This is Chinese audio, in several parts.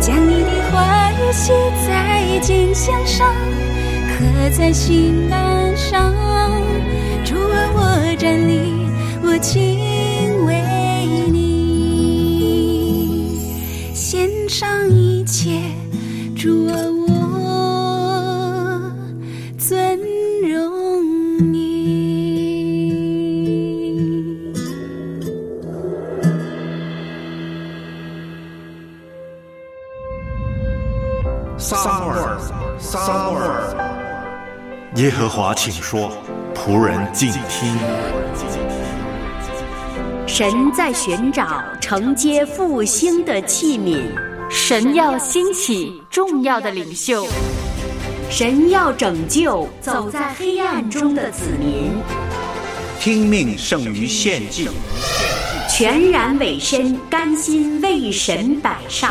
将你的话语写在金箱上，刻在心板上。主啊，我站立，我敬畏你，献上一切。主啊，撒母耳，撒母耳。耶和华，请说，仆人静听。神在寻找承接复兴的器皿，神要兴起重要的领袖，神要拯救走在黑暗中的子民，听命胜于献祭，全然委身，甘心为神摆上。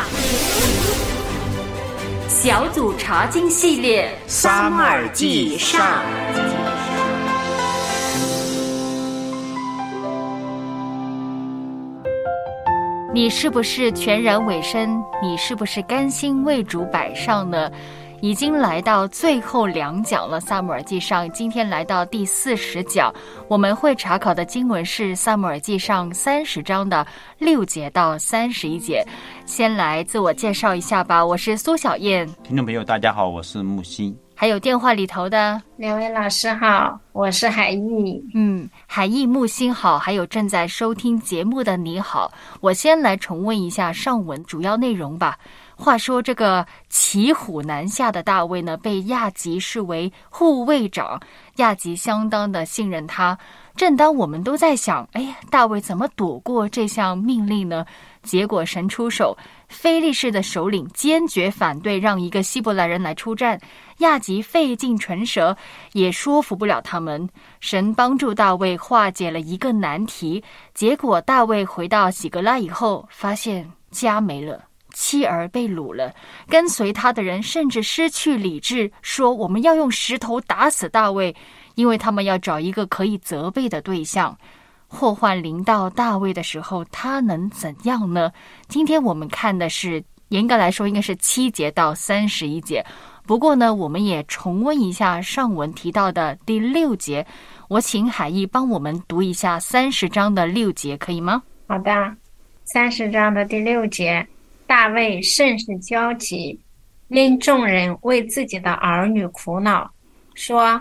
小组查经系列《撒母耳记上》。你是不是全然委身？你是不是甘心为主摆上呢？已经来到最后两讲了，《萨姆尔记上》今天来到第四十讲，我们会查考的经文是《萨姆尔记上》三十章的六节到三十一节。先来自我介绍一下吧，我是苏小燕。听众朋友，大家好，我是木心。还有电话里头的两位老师好，我是海毅。嗯，海毅、木星好，还有正在收听节目的你好。我先来重温一下上文主要内容吧。话说，这个骑虎难下的大卫呢，被亚吉视为护卫长，亚吉相当的信任他。正当我们都在想，哎呀，大卫怎么躲过这项命令呢？结果神出手，非利士的首领坚决反对让一个希伯来人来出战，亚吉费尽唇舌也说服不了他们。神帮助大卫化解了一个难题，结果大卫回到喜格拉以后，发现家没了。妻儿被掳了，跟随他的人甚至失去理智，说我们要用石头打死大卫，因为他们要找一个可以责备的对象。祸患临到大卫的时候，他能怎样呢？今天我们看的是，严格来说应该是七节到三十一节。不过呢，我们也重温一下上文提到的第六节。我请海毅帮我们读一下三十章的六节，可以吗？好的，三十章的第六节。大卫甚是焦急，因众人为自己的儿女苦恼，说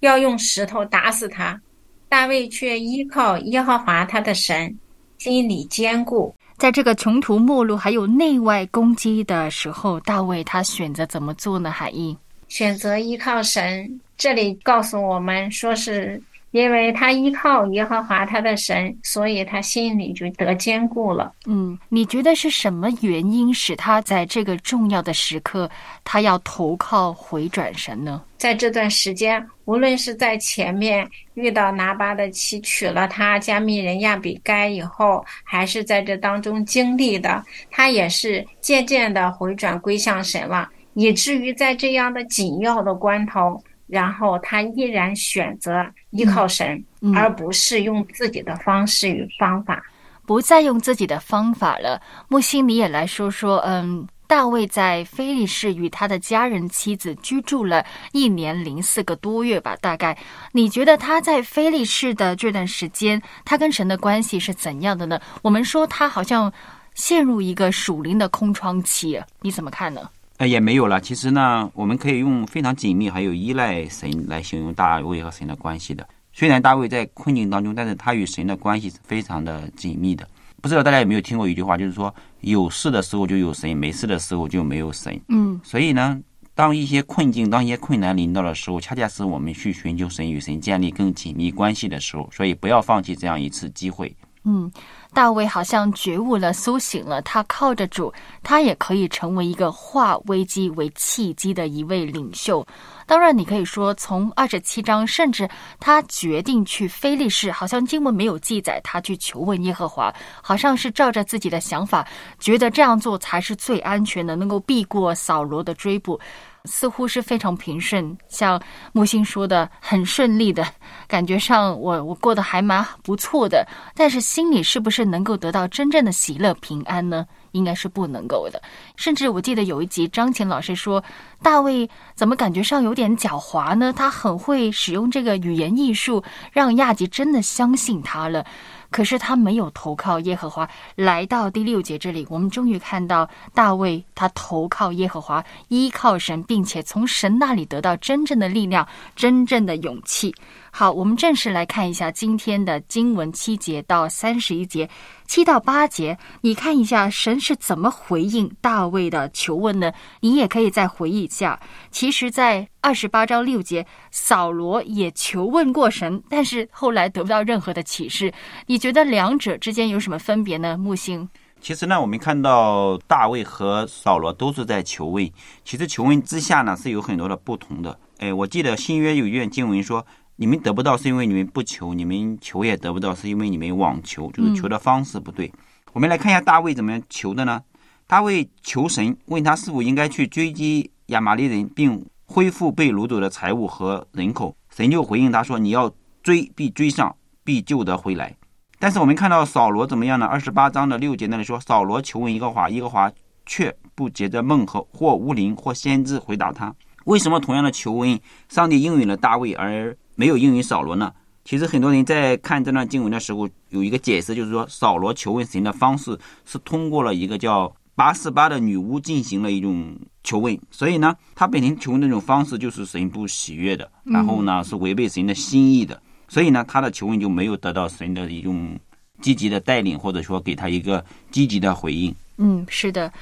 要用石头打死他。大卫却依靠耶和华他的神，心里坚固。在这个穷途末路还有内外攻击的时候，大卫他选择怎么做呢？海英选择依靠神。这里告诉我们说是。因为他依靠耶和华他的神，所以他心里就得坚固了。嗯，你觉得是什么原因使他在这个重要的时刻，他要投靠回转神呢？在这段时间，无论是在前面遇到拿巴的妻娶了他加密人亚比该以后，还是在这当中经历的，他也是渐渐的回转归向神了，以至于在这样的紧要的关头。然后他依然选择依靠神，而不是用自己的方式与方法，不再用自己的方法了。木星，你也来说说，嗯，大卫在菲利士与他的家人、妻子居住了一年零四个多月吧？大概你觉得他在菲利士的这段时间，他跟神的关系是怎样的呢？我们说他好像陷入一个属灵的空窗期，你怎么看呢？也没有了。其实呢，我们可以用非常紧密还有依赖神来形容大卫和神的关系的。虽然大卫在困境当中，但是他与神的关系是非常的紧密的。不知道大家有没有听过一句话，就是说有事的时候就有神，没事的时候就没有神。嗯，所以呢，当一些困境、当一些困难临到的时候，恰恰是我们去寻求神与神建立更紧密关系的时候。所以不要放弃这样一次机会。嗯，大卫好像觉悟了、苏醒了，他靠着主，他也可以成为一个化危机为契机的一位领袖。当然，你可以说从二十七章，甚至他决定去非利士，好像经文没有记载他去求问耶和华，好像是照着自己的想法，觉得这样做才是最安全的，能够避过扫罗的追捕。似乎是非常平顺，像木星说的很顺利的感觉上，我我过得还蛮不错的。但是心里是不是能够得到真正的喜乐平安呢？应该是不能够的。甚至我记得有一集张琴老师说，大卫怎么感觉上有点狡猾呢？他很会使用这个语言艺术，让亚吉真的相信他了。可是他没有投靠耶和华。来到第六节这里，我们终于看到大卫他投靠耶和华，依靠神，并且从神那里得到真正的力量、真正的勇气。好，我们正式来看一下今天的经文七节到三十一节，七到八节，你看一下神是怎么回应大卫的求问呢？你也可以再回忆一下。其实，在二十八章六节，扫罗也求问过神，但是后来得不到任何的启示。你觉得两者之间有什么分别呢？木星，其实呢，我们看到大卫和扫罗都是在求问，其实求问之下呢是有很多的不同的。哎，我记得新约有一段经文说。你们得不到是因为你们不求，你们求也得不到是因为你们妄求，就是求的方式不对。我们来看一下大卫怎么样求的呢？大卫求神，问他是否应该去追击亚玛力人，并恢复被掳走的财物和人口。神就回应他说：“你要追，必追上，必救得回来。”但是我们看到扫罗怎么样呢？二十八章的六节那里说，扫罗求问耶和华，耶和华却不接着梦和或乌灵或先知回答他。为什么同样的求问，上帝应允了大卫，而没有应允扫罗呢？其实很多人在看这段经文的时候，有一个解释，就是说扫罗求问神的方式是通过了一个叫八四八的女巫进行了一种求问，所以呢，他本身求问那种方式就是神不喜悦的，然后呢是违背神的心意的，所以呢他的求问就没有得到神的一种积极的带领，或者说给他一个积极的回应。嗯，是的。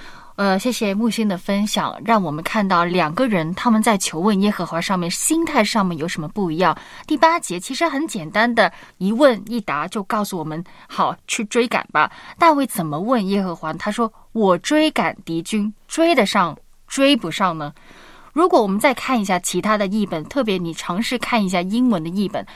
呃，谢谢木星的分享，让我们看到两个人他们在求问耶和华上面心态上面有什么不一样。第八节其实很简单的一问一答就告诉我们，好去追赶吧。大卫怎么问耶和华？他说：“我追赶敌军，追得上，追不上呢？”如果我们再看一下其他的译本，特别你尝试看一下英文的译本，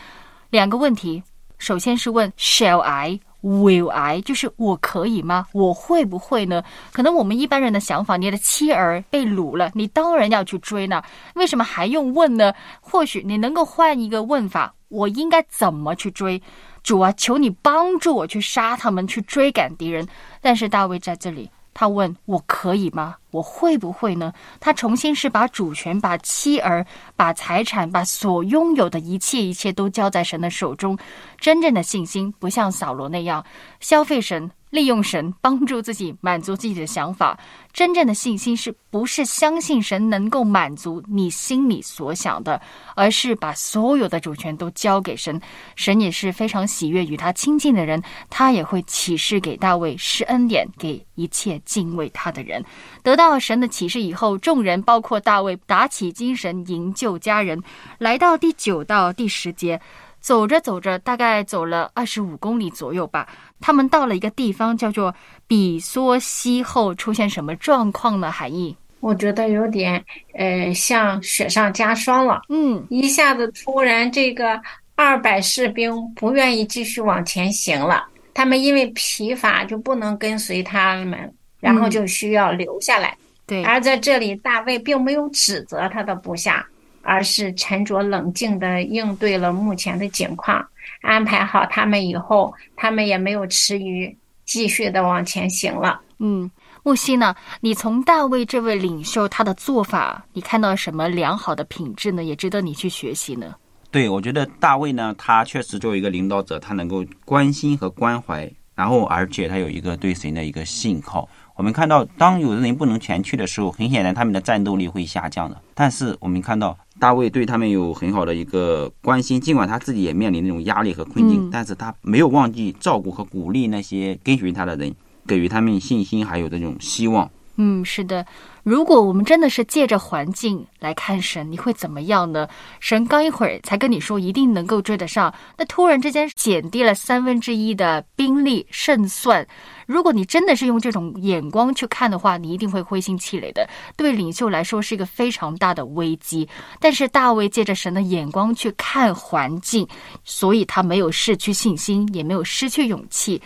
两个问题，首先是问 Shall I？” Will I？就是我可以吗？我会不会呢？可能我们一般人的想法，你的妻儿被掳了，你当然要去追呢。为什么还用问呢？或许你能够换一个问法：我应该怎么去追？主啊，求你帮助我去杀他们，去追赶敌人。但是大卫在这里，他问我可以吗？我会不会呢？他重新是把主权、把妻儿、把财产、把所拥有的一切一切都交在神的手中。真正的信心不像扫罗那样消费神。利用神帮助自己满足自己的想法，真正的信心是不是相信神能够满足你心里所想的，而是把所有的主权都交给神。神也是非常喜悦与他亲近的人，他也会启示给大卫施恩典给一切敬畏他的人。得到神的启示以后，众人包括大卫打起精神营救家人，来到第九到第十节。走着走着，大概走了二十五公里左右吧。他们到了一个地方，叫做比索西后，出现什么状况呢？含义，我觉得有点呃，像雪上加霜了。嗯，一下子突然，这个二百士兵不愿意继续往前行了。他们因为疲乏，就不能跟随他们，然后就需要留下来。对，而在这里，大卫并没有指责他的部下。而是沉着冷静地应对了目前的情况，安排好他们以后，他们也没有迟疑，继续的往前行了。嗯，木西呢？你从大卫这位领袖他的做法，你看到什么良好的品质呢？也值得你去学习呢？对，我觉得大卫呢，他确实作为一个领导者，他能够关心和关怀，然后而且他有一个对神的一个信靠。我们看到，当有的人不能前去的时候，很显然他们的战斗力会下降的。但是我们看到。大卫对他们有很好的一个关心，尽管他自己也面临那种压力和困境，但是他没有忘记照顾和鼓励那些跟随他的人，给予他们信心，还有这种希望。嗯，是的。如果我们真的是借着环境来看神，你会怎么样呢？神刚一会儿才跟你说一定能够追得上，那突然之间减低了三分之一的兵力胜算。如果你真的是用这种眼光去看的话，你一定会灰心气馁的。对领袖来说是一个非常大的危机。但是大卫借着神的眼光去看环境，所以他没有失去信心，也没有失去勇气。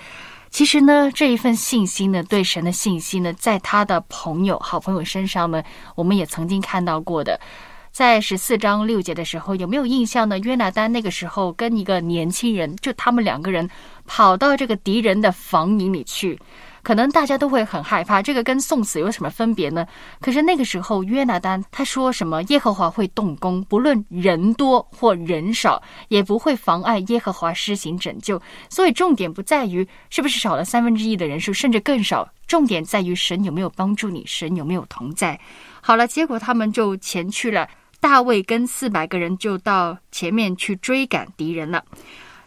其实呢，这一份信心呢，对神的信心呢，在他的朋友、好朋友身上呢，我们也曾经看到过的。在十四章六节的时候，有没有印象呢？约拿丹那个时候跟一个年轻人，就他们两个人跑到这个敌人的房营里去。可能大家都会很害怕，这个跟送死有什么分别呢？可是那个时候，约拿丹他说什么？耶和华会动工，不论人多或人少，也不会妨碍耶和华施行拯救。所以重点不在于是不是少了三分之一的人数，甚至更少，重点在于神有没有帮助你，神有没有同在。好了，结果他们就前去了，大卫跟四百个人就到前面去追赶敌人了。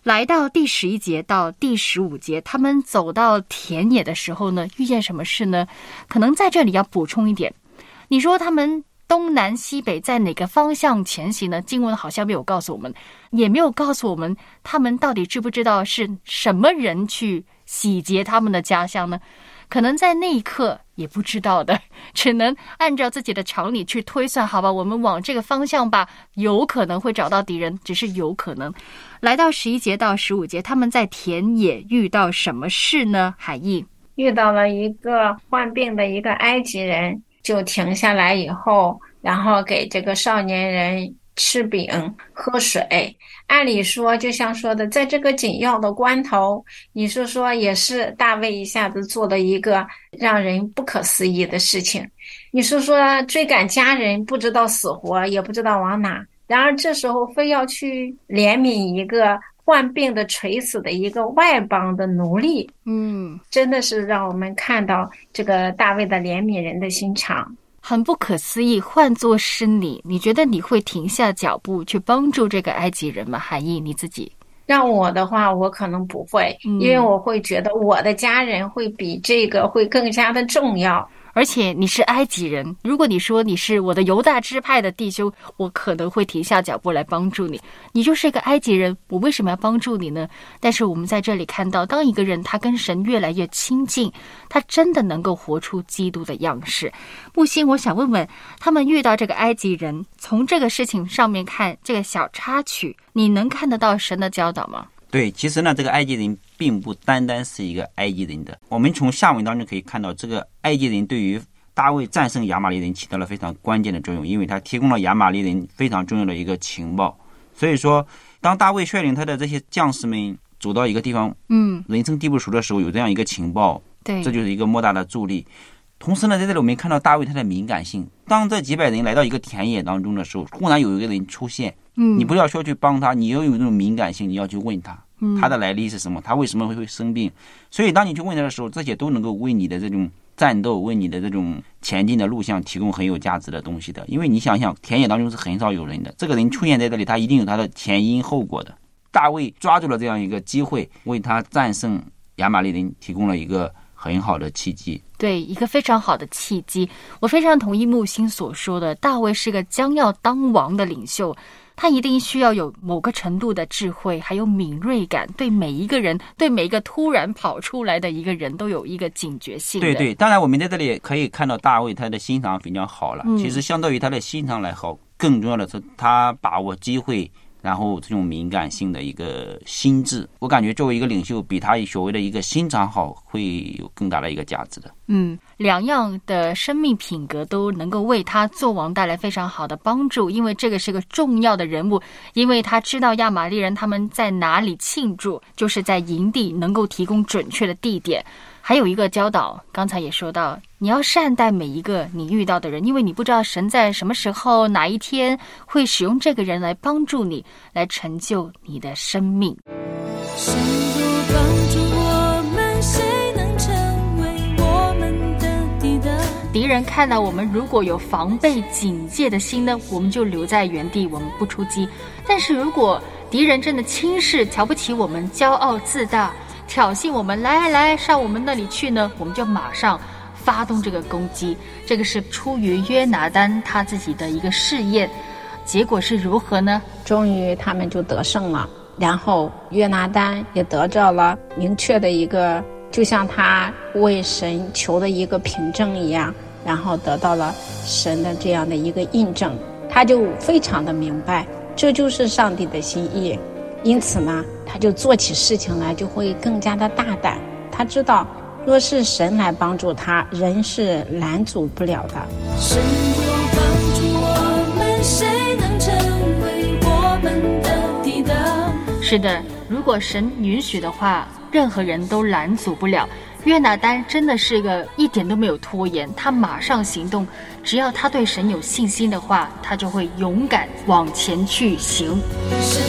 来到第十一节到第十五节，他们走到田野的时候呢，遇见什么事呢？可能在这里要补充一点，你说他们东南西北在哪个方向前行呢？经文好像没有告诉我们，也没有告诉我们他们到底知不知道是什么人去洗劫他们的家乡呢？可能在那一刻也不知道的，只能按照自己的常理去推算。好吧，我们往这个方向吧，有可能会找到敌人，只是有可能。来到十一节到十五节，他们在田野遇到什么事呢？海义遇到了一个患病的一个埃及人，就停下来以后，然后给这个少年人吃饼喝水。按理说，就像说的，在这个紧要的关头，你说说也是大卫一下子做了一个让人不可思议的事情。你说说追赶家人，不知道死活，也不知道往哪，然而这时候非要去怜悯一个患病的垂死的一个外邦的奴隶，嗯，真的是让我们看到这个大卫的怜悯人的心肠。很不可思议，换做是你，你觉得你会停下脚步去帮助这个埃及人吗？韩毅，你自己让我的话，我可能不会，因为我会觉得我的家人会比这个会更加的重要。而且你是埃及人，如果你说你是我的犹大支派的弟兄，我可能会停下脚步来帮助你。你就是一个埃及人，我为什么要帮助你呢？但是我们在这里看到，当一个人他跟神越来越亲近，他真的能够活出基督的样式。木星，我想问问，他们遇到这个埃及人，从这个事情上面看这个小插曲，你能看得到神的教导吗？对，其实呢，这个埃及人并不单单是一个埃及人的。我们从下文当中可以看到，这个埃及人对于大卫战胜亚玛力人起到了非常关键的作用，因为他提供了亚玛力人非常重要的一个情报。所以说，当大卫率领他的这些将士们走到一个地方，嗯，人生地不熟的时候，有这样一个情报，对，这就是一个莫大的助力。同时呢，在这里我们看到大卫他的敏感性。当这几百人来到一个田野当中的时候，忽然有一个人出现，嗯，你不要说去帮他，你要有这种敏感性，你要去问他，嗯他的来历是什么，他为什么会会生病。所以当你去问他的时候，这些都能够为你的这种战斗、为你的这种前进的路向提供很有价值的东西的。因为你想想，田野当中是很少有人的，这个人出现在这里，他一定有他的前因后果的。大卫抓住了这样一个机会，为他战胜亚玛力人提供了一个很好的契机。对，一个非常好的契机。我非常同意木星所说的，大卫是个将要当王的领袖，他一定需要有某个程度的智慧，还有敏锐感，对每一个人，对每一个突然跑出来的一个人都有一个警觉性。对对，当然我们在这里可以看到大卫他的心肠比较好了。嗯其实相对于他的心肠来好，更重要的是他把握机会。然后这种敏感性的一个心智，我感觉作为一个领袖，比他所谓的一个心肠好，会有更大的一个价值的。嗯，两样的生命品格都能够为他做王带来非常好的帮助，因为这个是个重要的人物，因为他知道亚玛力人他们在哪里庆祝，就是在营地，能够提供准确的地点。还有一个教导，刚才也说到，你要善待每一个你遇到的人，因为你不知道神在什么时候、哪一天会使用这个人来帮助你，来成就你的生命。敌人看到我们如果有防备警戒的心呢，我们就留在原地，我们不出击。但是如果敌人真的轻视、瞧不起我们、骄傲自大、挑衅我们，来来来，上我们那里去呢，我们就马上发动这个攻击。这个是出于约拿丹他自己的一个试验，结果是如何呢？终于他们就得胜了，然后约拿丹也得着了明确的一个，就像他为神求的一个凭证一样，然后得到了神的这样的一个印证，他就非常的明白，这就是上帝的心意。因此呢，他就做起事情来就会更加的大胆。他知道，若是神来帮助他，人是拦阻不了的。神若帮助我们，谁能成为我们的抵挡？是的，如果神允许的话，任何人都拦阻不了。约拿丹真的是个一点都没有拖延，他马上行动。只要他对神有信心的话，他就会勇敢往前去行。神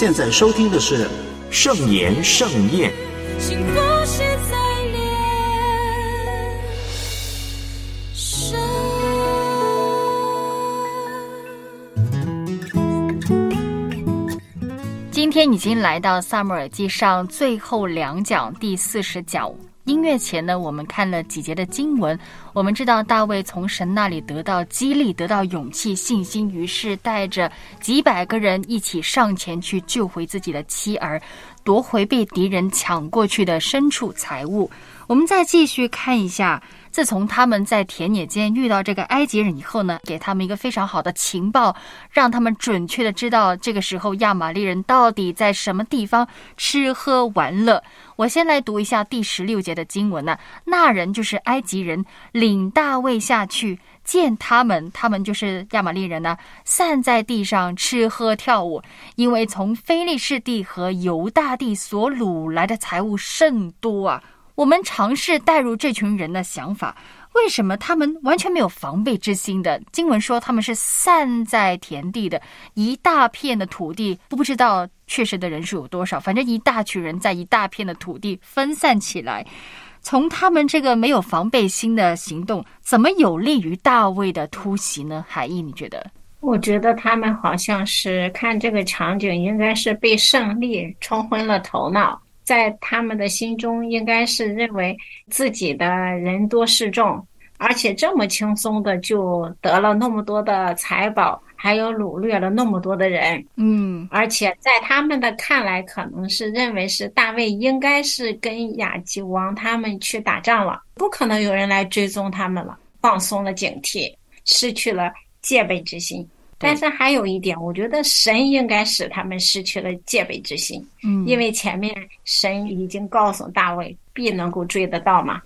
现在收听的是圣言盛宴，幸福写在脸。今天已经来到《萨母尔记上》最后两讲第四十讲。音乐前呢，我们看了几节的经文，我们知道大卫从神那里得到激励，得到勇气、信心，于是带着几百个人一起上前去救回自己的妻儿，夺回被敌人抢过去的牲畜财物。我们再继续看一下，自从他们在田野间遇到这个埃及人以后呢，给他们一个非常好的情报，让他们准确的知道这个时候亚玛力人到底在什么地方吃喝玩乐。我先来读一下第十六节的经文呢、那人就是埃及人，领大卫下去。见他们，他们就是亚玛力人呢，散在地上吃喝跳舞，因为从非利士地和犹大地所掳来的财物甚多啊。我们尝试带入这群人的想法，为什么他们完全没有防备之心的？经文说他们是散在田地的一大片的土地，不知道确实的人数有多少，反正一大群人在一大片的土地分散起来。从他们这个没有防备心的行动，怎么有利于大卫的突袭呢？海毅，你觉得？我觉得他们好像是看这个场景，应该是被胜利冲昏了头脑，在他们的心中应该是认为自己的人多势众，而且这么轻松的就得了那么多的财宝，还有掳掠了那么多的人，嗯，而且在他们的看来，可能是认为是大卫应该是跟亚基王他们去打仗了，不可能有人来追踪他们了，放松了警惕，失去了戒备之心。但是还有一点，我觉得神应该使他们失去了戒备之心，嗯。因为前面神已经告诉大卫必能够追得到嘛，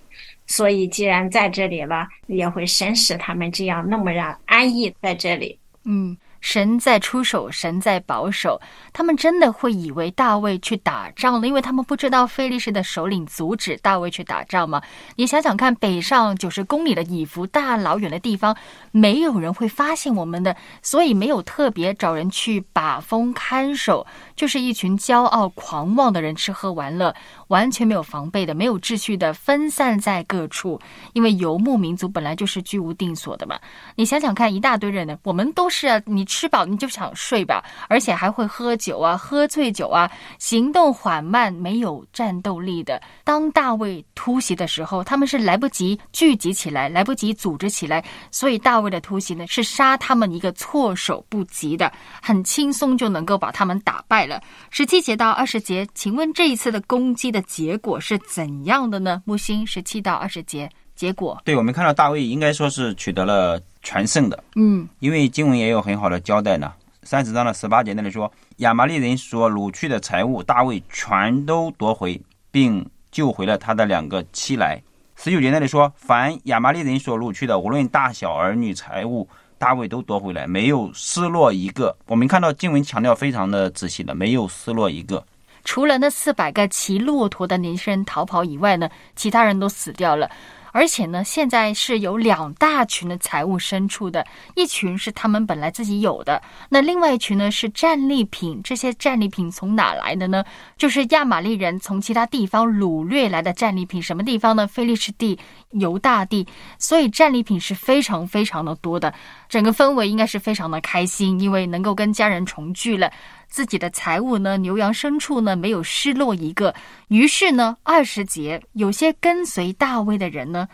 所以既然在这里了，也会神使他们这样那么让安逸在这里。嗯，神在出手，神在保守，他们真的会以为大卫去打仗了，因为他们不知道菲利士的首领阻止大卫去打仗吗？你想想看，北上九十公里的以弗大老远的地方，没有人会发现我们的，所以没有特别找人去把风看守，就是一群骄傲狂妄的人吃喝玩乐，完全没有防备的，没有秩序的分散在各处。因为游牧民族本来就是居无定所的嘛。你想想看，一大堆人呢，我们都是啊，你吃饱你就想睡吧，而且还会喝酒啊，喝醉酒啊，行动缓慢，没有战斗力的。当大卫突袭的时候，他们是来不及聚集起来，来不及组织起来，所以大卫的突袭呢，是杀他们一个措手不及的，很轻松就能够把他们打败了。十七节到二十节，请问这一次的攻击的结果是怎样的呢？木星十七到二十节，结果，对，我们看到大卫应该说是取得了全胜的，嗯因为经文也有很好的交代呢。三十章的十八节那里说，亚玛力人所掳去的财物，大卫全都夺回，并救回了他的两个妻来。十九节那里说，凡亚玛力人所掳去的，无论大小儿女财物，大卫都夺回来，没有失落一个。我们看到经文强调非常的仔细的，没有失落一个。除了那四百个骑骆驼的年轻人逃跑以外呢，其他人都死掉了。而且呢，现在是有两大群的财物牲畜的，一群是他们本来自己有的，那另外一群呢是战利品。这些战利品从哪来的呢？就是亚玛力人从其他地方掳掠来的战利品。什么地方呢？菲利士地、犹大地，所以战利品是非常非常的多的。整个氛围应该是非常的开心，因为能够跟家人重聚了。自己的财物呢，牛羊牲畜呢，没有失落一个。于是呢，二十节有些跟随大卫的人呢，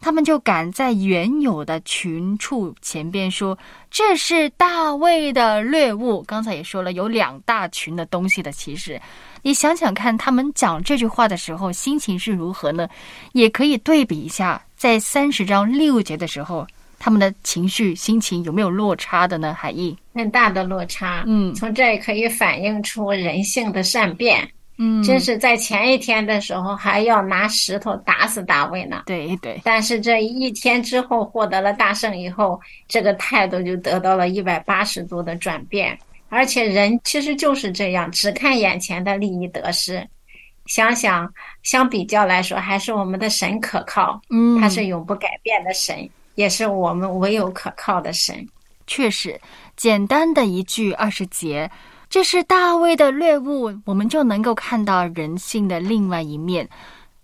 他们就赶在原有的群畜前边说：“这是大卫的掠物。”刚才也说了，有两大群的东西的。其实，你想想看，他们讲这句话的时候心情是如何呢？也可以对比一下，在三十章六节的时候。他们的情绪、心情有没有落差的呢？海义，很大的落差。嗯，从这也可以反映出人性的善变。嗯，真是在前一天的时候还要拿石头打死大卫呢。对对。但是这一天之后获得了大胜以后，这个态度就得到了一百八十度的转变。而且人其实就是这样，只看眼前的利益得失。想想相比较来说，还是我们的神可靠。嗯，他是永不改变的神。也是我们唯有可靠的神。确实，简单的一句二十节，这是大卫的略物，我们就能够看到人性的另外一面。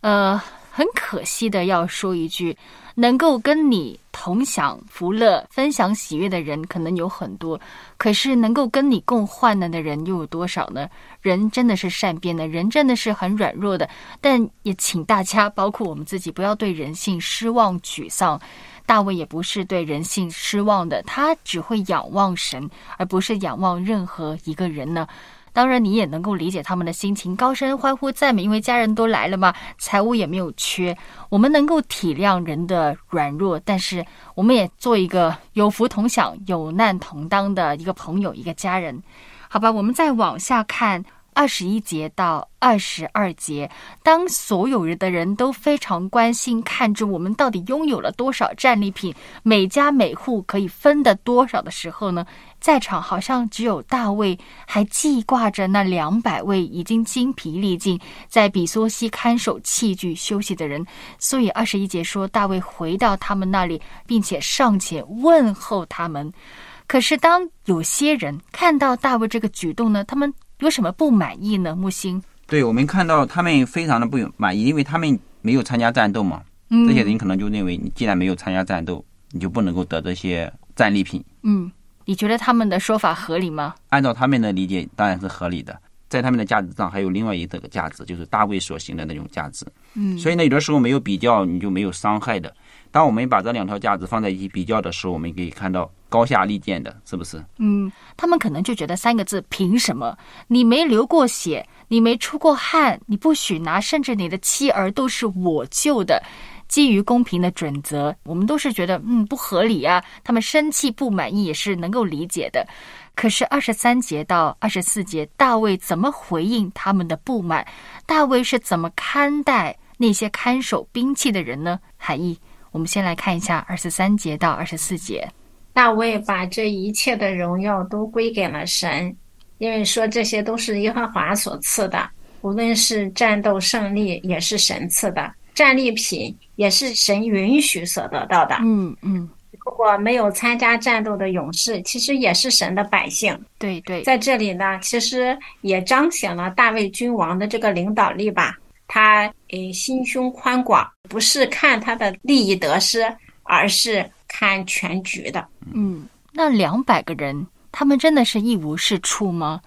呃，很可惜的要说一句，能够跟你同享福乐、分享喜悦的人可能有很多，可是能够跟你共患难的人又有多少呢？人真的是善变的，人真的是很软弱的。但也请大家，包括我们自己，不要对人性失望、沮丧。大卫也不是对人性失望的，他只会仰望神，而不是仰望任何一个人呢。当然，你也能够理解他们的心情，高声欢呼赞美，因为家人都来了嘛，财物也没有缺。我们能够体谅人的软弱，但是我们也做一个有福同享、有难同当的一个朋友、一个家人，好吧？我们再往下看。二十一节到二十二节，当所有人的人都非常关心，看着我们到底拥有了多少战利品，每家每户可以分得多少的时候呢？在场好像只有大卫还记挂着那两百位已经精疲力尽，在比索西看守器具休息的人。所以二十一节说，大卫回到他们那里，并且上前问候他们。可是当有些人看到大卫这个举动呢，他们。有什么不满意呢？木星，对我们看到他们非常的不满意，因为他们没有参加战斗嘛。嗯，这些人可能就认为，你既然没有参加战斗，你就不能够得这些战利品。嗯，你觉得他们的说法合理吗？按照他们的理解，当然是合理的。在他们的价值上，还有另外一个价值，就是大卫所行的那种价值。嗯，所以呢，有的时候没有比较，你就没有伤害的。当我们把这两条价值放在一起比较的时候，我们可以看到高下立见的，是不是？嗯，他们可能就觉得三个字：凭什么？你没流过血，你没出过汗，你不许拿，甚至你的妻儿都是我救的。基于公平的准则，我们都是觉得嗯不合理啊。他们生气不满意也是能够理解的。可是二十三节到二十四节，大卫怎么回应他们的不满？大卫是怎么看待那些看守兵器的人呢？海义。我们先来看一下二十三节到二十四节。大卫把这一切的荣耀都归给了神，因为说这些都是耶和华所赐的，无论是战斗胜利也是神赐的，战利品也是神允许所得到的。嗯嗯。如果没有参加战斗的勇士，其实也是神的百姓。对对，在这里呢，其实也彰显了大卫君王的这个领导力吧。他诶，心胸宽广，不是看他的利益得失，而是看全局的。嗯，那两百个人，他们真的是一无是处吗？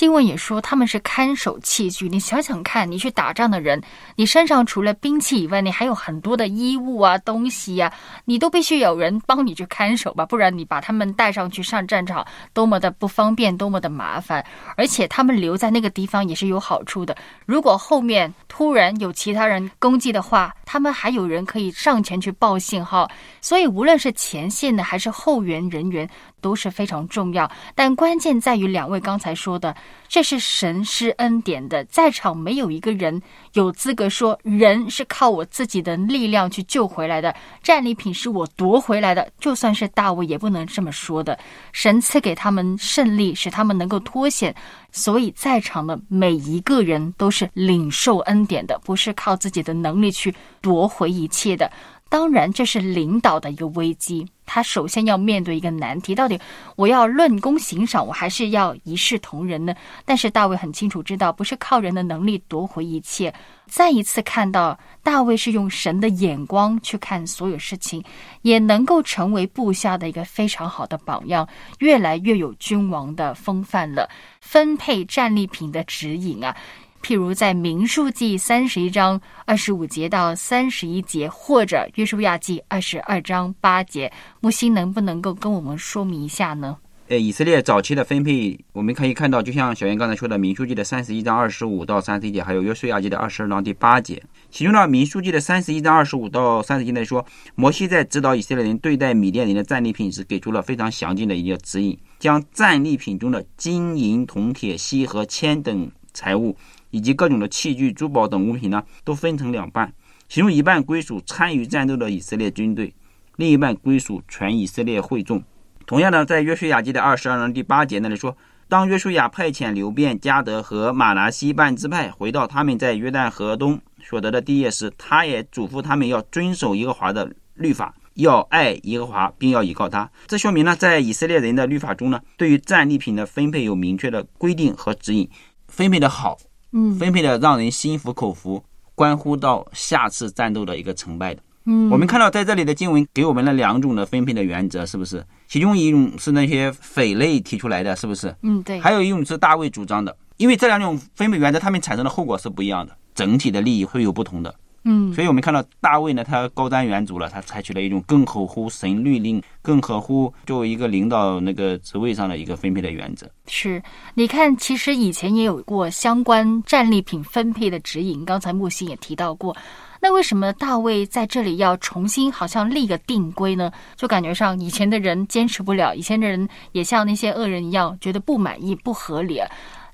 经文也说他们是看守器具，你想想看，你去打仗的人，你身上除了兵器以外，你还有很多的衣物啊、东西呀，你都必须有人帮你去看守吧，不然你把他们带上去上战场，多么的不方便，多么的麻烦。而且他们留在那个地方也是有好处的，如果后面突然有其他人攻击的话，他们还有人可以上前去报信号。所以无论是前线的还是后援人员。都是非常重要，但关键在于两位刚才说的，这是神施恩典的，在场没有一个人有资格说人是靠我自己的力量去救回来的，战利品是我夺回来的，就算是大卫也不能这么说的。神赐给他们胜利，使他们能够脱险，所以在场的每一个人都是领受恩典的，不是靠自己的能力去夺回一切的。当然，这是领导的一个危机。他首先要面对一个难题：到底我要论功行赏，我还是要一视同仁呢？但是大卫很清楚知道，不是靠人的能力夺回一切。再一次看到大卫是用神的眼光去看所有事情，也能够成为部下的一个非常好的榜样，越来越有君王的风范了。分配战利品的指引啊。譬如在民数记三十一章二十五节到三十一节，或者约书亚记二十二章八节，木星能不能够跟我们说明一下呢？呃，以色列早期的分配，我们可以看到，就像小袁刚才说的，民数记的三十一章二十五到三十一节，还有约书亚记的二十二章第八节。其中呢，民数记的三十一章二十五到三十一节说，摩西在指导以色列人对待米甸人的战利品时，给出了非常详尽的一个指引，将战利品中的金银铜铁锡和铅等财物。以及各种的器具、珠宝等物品呢，都分成两半，其中一半归属参与战斗的以色列军队，另一半归属全以色列会众。同样呢，在约书亚记的二十二章第八节那里说，当约书亚派遣流变、加德和马拿西半支派回到他们在约旦河东所得的地业时，他也嘱咐他们要遵守耶和华的律法，要爱耶和华，并要依靠他。这说明呢，在以色列人的律法中呢，对于战利品的分配有明确的规定和指引，分配的好。嗯，分配的让人心服口服，关乎到下次战斗的一个成败的。嗯，我们看到在这里的经文给我们了两种的分配的原则，是不是？其中一种是那些匪类提出来的，是不是？嗯，对。还有一种是大卫主张的，因为这两种分配原则，他们产生的后果是不一样的，整体的利益会有不同的。嗯，所以我们看到大卫呢，他高瞻远瞩了，他采取了一种更合乎神律令、更合乎作为一个领导那个职位上的一个分配的原则。是，你看，其实以前也有过相关战利品分配的指引，刚才木星也提到过。那为什么大卫在这里要重新好像立个定规呢？就感觉上以前的人坚持不了，以前的人也像那些恶人一样，觉得不满意、不合理。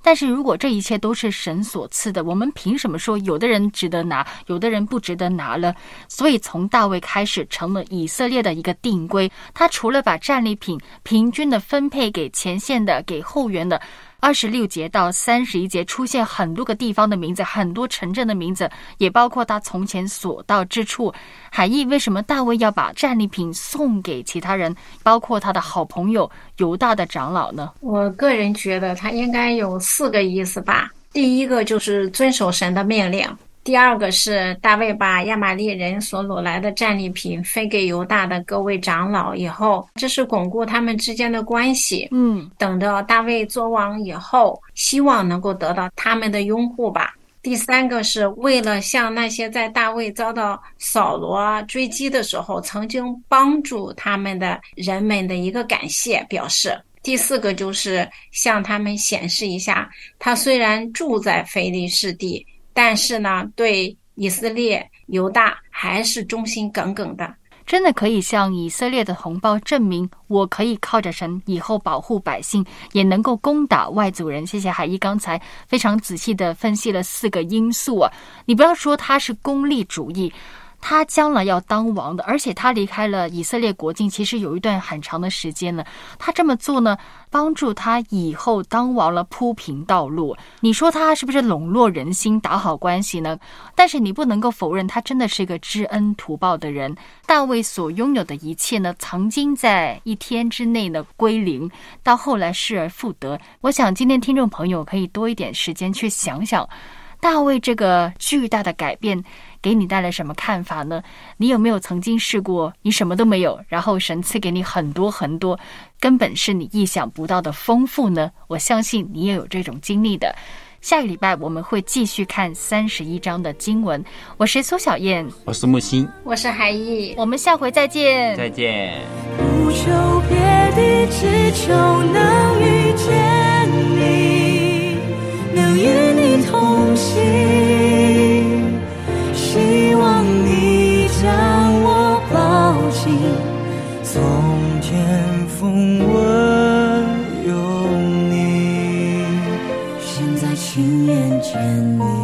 但是如果这一切都是神所赐的，我们凭什么说有的人值得拿，有的人不值得拿了？所以从大卫开始成了以色列的一个定规。他除了把战利品平均的分配给前线的、给后援的。二十六节到三十一节出现很多个地方的名字，很多城镇的名字，也包括他从前所到之处。海义为什么大卫要把战利品送给其他人，包括他的好朋友犹大的长老呢？我个人觉得他应该有四个意思吧。第一个就是遵守神的命令。第二个是大卫把亚玛利人所掳来的战利品分给犹大的各位长老以后，这是巩固他们之间的关系。嗯，等着大卫做王以后，希望能够得到他们的拥护吧。第三个是为了向那些在大卫遭到扫罗追击的时候曾经帮助他们的人们的一个感谢表示。第四个就是向他们显示一下，他虽然住在腓力士地。但是呢，对以色列犹大还是忠心耿耿的，真的可以向以色列的同胞证明，我可以靠着神以后保护百姓，也能够攻打外族人。谢谢海一刚才非常仔细的分析了四个因素啊，你不要说他是功利主义。他将来要当王的，而且他离开了以色列国境，其实有一段很长的时间了。他这么做呢，帮助他以后当王了铺平道路。你说他是不是笼络人心、打好关系呢？但是你不能够否认，他真的是一个知恩图报的人。大卫所拥有的一切呢，曾经在一天之内呢归零，到后来失而复得。我想今天听众朋友可以多一点时间去想想，大卫这个巨大的改变。给你带来什么看法呢？你有没有曾经试过，你什么都没有，然后神赐给你很多很多，根本是你意想不到的丰富呢？我相信你也有这种经历的。下个礼拜我们会继续看三十一章的经文。我是苏小燕，我是木星，我是海毅，我们下回再见，再见。不求别的，只求能遇见你，能与你同行。见你。